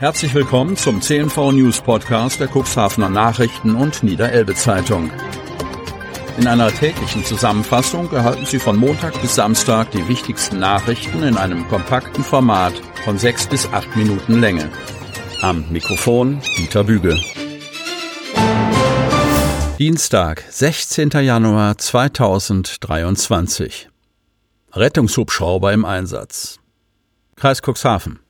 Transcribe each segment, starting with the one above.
Herzlich willkommen zum CNV News Podcast der Cuxhavener Nachrichten und Niederelbe Zeitung. In einer täglichen Zusammenfassung erhalten Sie von Montag bis Samstag die wichtigsten Nachrichten in einem kompakten Format von sechs bis acht Minuten Länge. Am Mikrofon Dieter Büge. Dienstag, 16. Januar 2023. Rettungshubschrauber im Einsatz. Kreis Cuxhaven.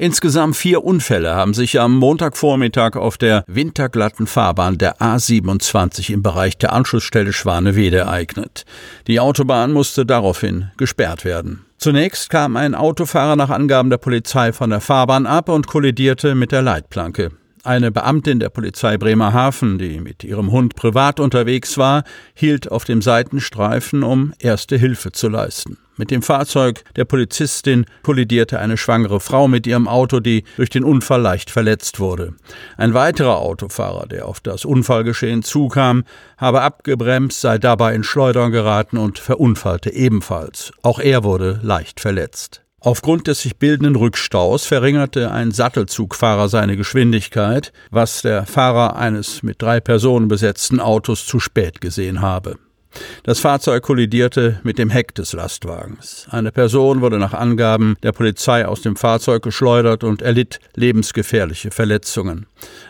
Insgesamt vier Unfälle haben sich am Montagvormittag auf der winterglatten Fahrbahn der A27 im Bereich der Anschlussstelle Schwanewede ereignet. Die Autobahn musste daraufhin gesperrt werden. Zunächst kam ein Autofahrer nach Angaben der Polizei von der Fahrbahn ab und kollidierte mit der Leitplanke. Eine Beamtin der Polizei Bremerhaven, die mit ihrem Hund privat unterwegs war, hielt auf dem Seitenstreifen, um erste Hilfe zu leisten. Mit dem Fahrzeug der Polizistin kollidierte eine schwangere Frau mit ihrem Auto, die durch den Unfall leicht verletzt wurde. Ein weiterer Autofahrer, der auf das Unfallgeschehen zukam, habe abgebremst, sei dabei in Schleudern geraten und verunfallte ebenfalls. Auch er wurde leicht verletzt. Aufgrund des sich bildenden Rückstaus verringerte ein Sattelzugfahrer seine Geschwindigkeit, was der Fahrer eines mit drei Personen besetzten Autos zu spät gesehen habe. Das Fahrzeug kollidierte mit dem Heck des Lastwagens. Eine Person wurde nach Angaben der Polizei aus dem Fahrzeug geschleudert und erlitt lebensgefährliche Verletzungen.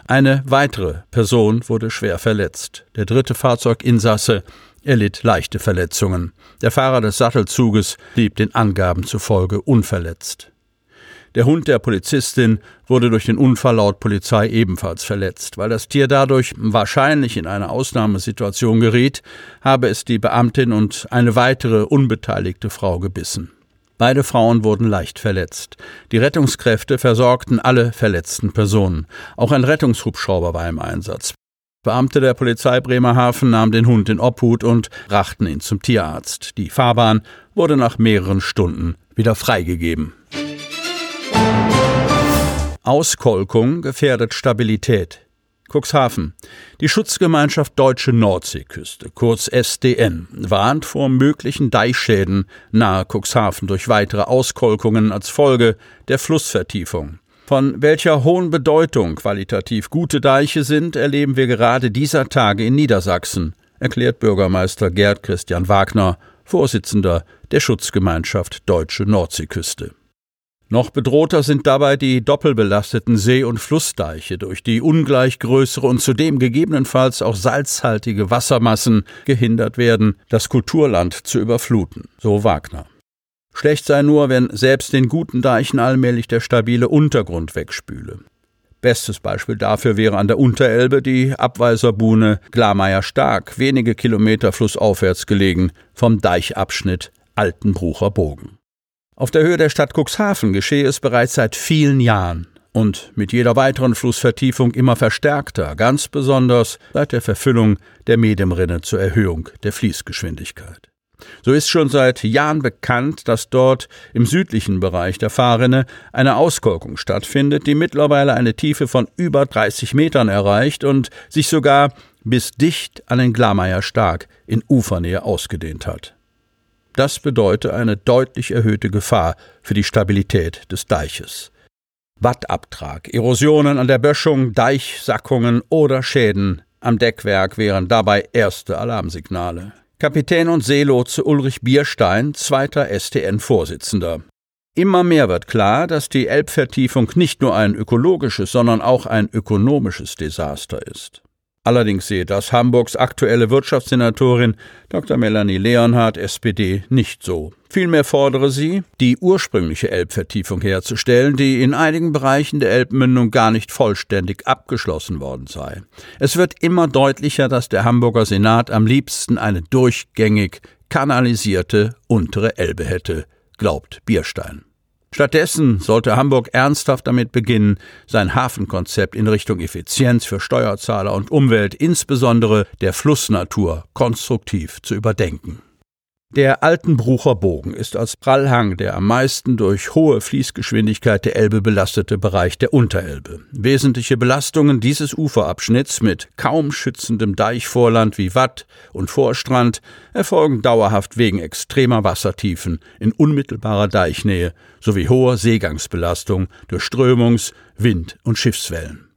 Eine weitere Person wurde schwer verletzt. Der dritte Fahrzeuginsasse erlitt leichte Verletzungen. Der Fahrer des Sattelzuges blieb den Angaben zufolge unverletzt. Der Hund der Polizistin wurde durch den Unfall laut Polizei ebenfalls verletzt. Weil das Tier dadurch wahrscheinlich in eine Ausnahmesituation geriet, habe es die Beamtin und eine weitere unbeteiligte Frau gebissen. Beide Frauen wurden leicht verletzt. Die Rettungskräfte versorgten alle verletzten Personen. Auch ein Rettungshubschrauber war im Einsatz. Beamte der Polizei Bremerhaven nahmen den Hund in Obhut und brachten ihn zum Tierarzt. Die Fahrbahn wurde nach mehreren Stunden wieder freigegeben. Auskolkung gefährdet Stabilität. Cuxhaven. Die Schutzgemeinschaft Deutsche Nordseeküste, kurz SDN, warnt vor möglichen Deichschäden nahe Cuxhaven durch weitere Auskolkungen als Folge der Flussvertiefung. Von welcher hohen Bedeutung qualitativ gute Deiche sind, erleben wir gerade dieser Tage in Niedersachsen, erklärt Bürgermeister Gerd Christian Wagner, Vorsitzender der Schutzgemeinschaft Deutsche Nordseeküste. Noch bedrohter sind dabei die doppelbelasteten See- und Flussdeiche durch die ungleich größere und zudem gegebenenfalls auch salzhaltige Wassermassen gehindert werden, das Kulturland zu überfluten, so Wagner. Schlecht sei nur, wenn selbst den guten Deichen allmählich der stabile Untergrund wegspüle. Bestes Beispiel dafür wäre an der Unterelbe die Abweiserbuhne Glameyer Stark, wenige Kilometer flussaufwärts gelegen, vom Deichabschnitt Altenbrucher Bogen. Auf der Höhe der Stadt Cuxhaven geschehe es bereits seit vielen Jahren und mit jeder weiteren Flussvertiefung immer verstärkter, ganz besonders seit der Verfüllung der Medemrinne zur Erhöhung der Fließgeschwindigkeit. So ist schon seit Jahren bekannt, dass dort im südlichen Bereich der Fahrrinne eine Auskolkung stattfindet, die mittlerweile eine Tiefe von über 30 Metern erreicht und sich sogar bis dicht an den Glameyer Stark in Ufernähe ausgedehnt hat. Das bedeutet eine deutlich erhöhte Gefahr für die Stabilität des Deiches. Wattabtrag, Erosionen an der Böschung, Deichsackungen oder Schäden am Deckwerk wären dabei erste Alarmsignale. Kapitän und Seelotse Ulrich Bierstein, zweiter STN-Vorsitzender. Immer mehr wird klar, dass die Elbvertiefung nicht nur ein ökologisches, sondern auch ein ökonomisches Desaster ist. Allerdings sehe das Hamburgs aktuelle Wirtschaftssenatorin Dr. Melanie Leonhardt, SPD, nicht so. Vielmehr fordere sie, die ursprüngliche Elbvertiefung herzustellen, die in einigen Bereichen der Elbmündung gar nicht vollständig abgeschlossen worden sei. Es wird immer deutlicher, dass der Hamburger Senat am liebsten eine durchgängig kanalisierte untere Elbe hätte, glaubt Bierstein. Stattdessen sollte Hamburg ernsthaft damit beginnen, sein Hafenkonzept in Richtung Effizienz für Steuerzahler und Umwelt, insbesondere der Flussnatur, konstruktiv zu überdenken. Der Altenbrucher Bogen ist als Prallhang der am meisten durch hohe Fließgeschwindigkeit der Elbe belastete Bereich der Unterelbe. Wesentliche Belastungen dieses Uferabschnitts mit kaum schützendem Deichvorland wie Watt und Vorstrand erfolgen dauerhaft wegen extremer Wassertiefen in unmittelbarer Deichnähe sowie hoher Seegangsbelastung durch Strömungs-, Wind- und Schiffswellen.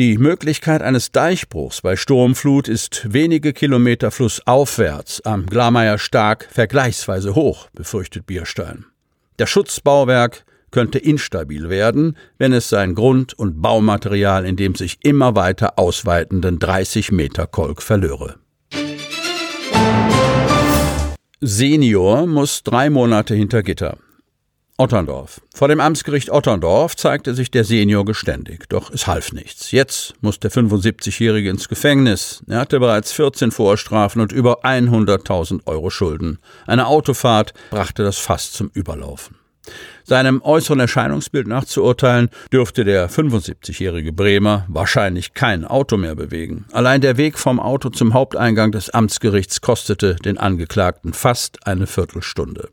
Die Möglichkeit eines Deichbruchs bei Sturmflut ist wenige Kilometer flussaufwärts am Glameyer Stark vergleichsweise hoch, befürchtet Bierstein. Das Schutzbauwerk könnte instabil werden, wenn es sein Grund- und Baumaterial in dem sich immer weiter ausweitenden 30 Meter Kolk verlöre. Senior muss drei Monate hinter Gitter. Otterndorf. Vor dem Amtsgericht Otterndorf zeigte sich der Senior geständig, doch es half nichts. Jetzt muss der 75-Jährige ins Gefängnis. Er hatte bereits 14 Vorstrafen und über 100.000 Euro Schulden. Eine Autofahrt brachte das Fass zum Überlaufen. Seinem äußeren Erscheinungsbild nach zu urteilen, dürfte der 75-jährige Bremer wahrscheinlich kein Auto mehr bewegen. Allein der Weg vom Auto zum Haupteingang des Amtsgerichts kostete den Angeklagten fast eine Viertelstunde.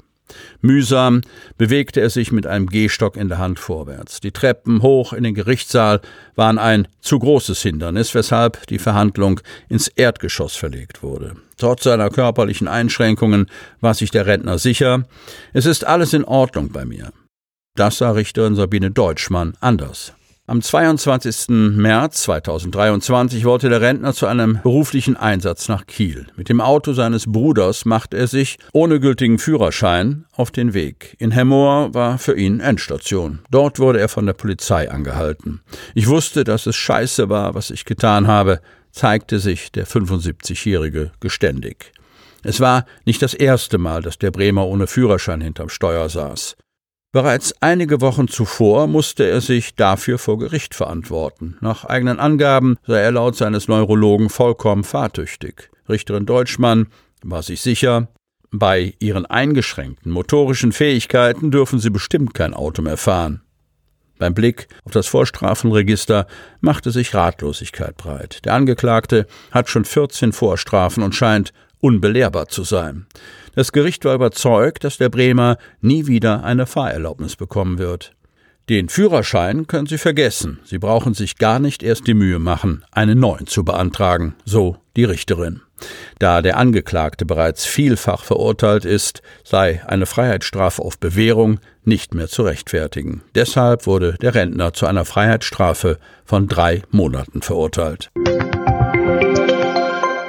Mühsam bewegte er sich mit einem Gehstock in der Hand vorwärts. Die Treppen hoch in den Gerichtssaal waren ein zu großes Hindernis, weshalb die Verhandlung ins Erdgeschoss verlegt wurde. Trotz seiner körperlichen Einschränkungen war sich der Rentner sicher, es ist alles in Ordnung bei mir. Das sah Richterin Sabine Deutschmann anders. Am 22. März 2023 wollte der Rentner zu einem beruflichen Einsatz nach Kiel. Mit dem Auto seines Bruders machte er sich, ohne gültigen Führerschein, auf den Weg. In Hemmoor war für ihn Endstation. Dort wurde er von der Polizei angehalten. Ich wusste, dass es scheiße war, was ich getan habe, zeigte sich der 75-Jährige geständig. Es war nicht das erste Mal, dass der Bremer ohne Führerschein hinterm Steuer saß. Bereits einige Wochen zuvor musste er sich dafür vor Gericht verantworten. Nach eigenen Angaben sei er laut seines Neurologen vollkommen fahrtüchtig. Richterin Deutschmann war sich sicher, bei ihren eingeschränkten motorischen Fähigkeiten dürfen sie bestimmt kein Auto mehr fahren. Beim Blick auf das Vorstrafenregister machte sich Ratlosigkeit breit. Der Angeklagte hat schon 14 Vorstrafen und scheint unbelehrbar zu sein. Das Gericht war überzeugt, dass der Bremer nie wieder eine Fahrerlaubnis bekommen wird. Den Führerschein können Sie vergessen. Sie brauchen sich gar nicht erst die Mühe machen, einen neuen zu beantragen, so die Richterin. Da der Angeklagte bereits vielfach verurteilt ist, sei eine Freiheitsstrafe auf Bewährung nicht mehr zu rechtfertigen. Deshalb wurde der Rentner zu einer Freiheitsstrafe von drei Monaten verurteilt.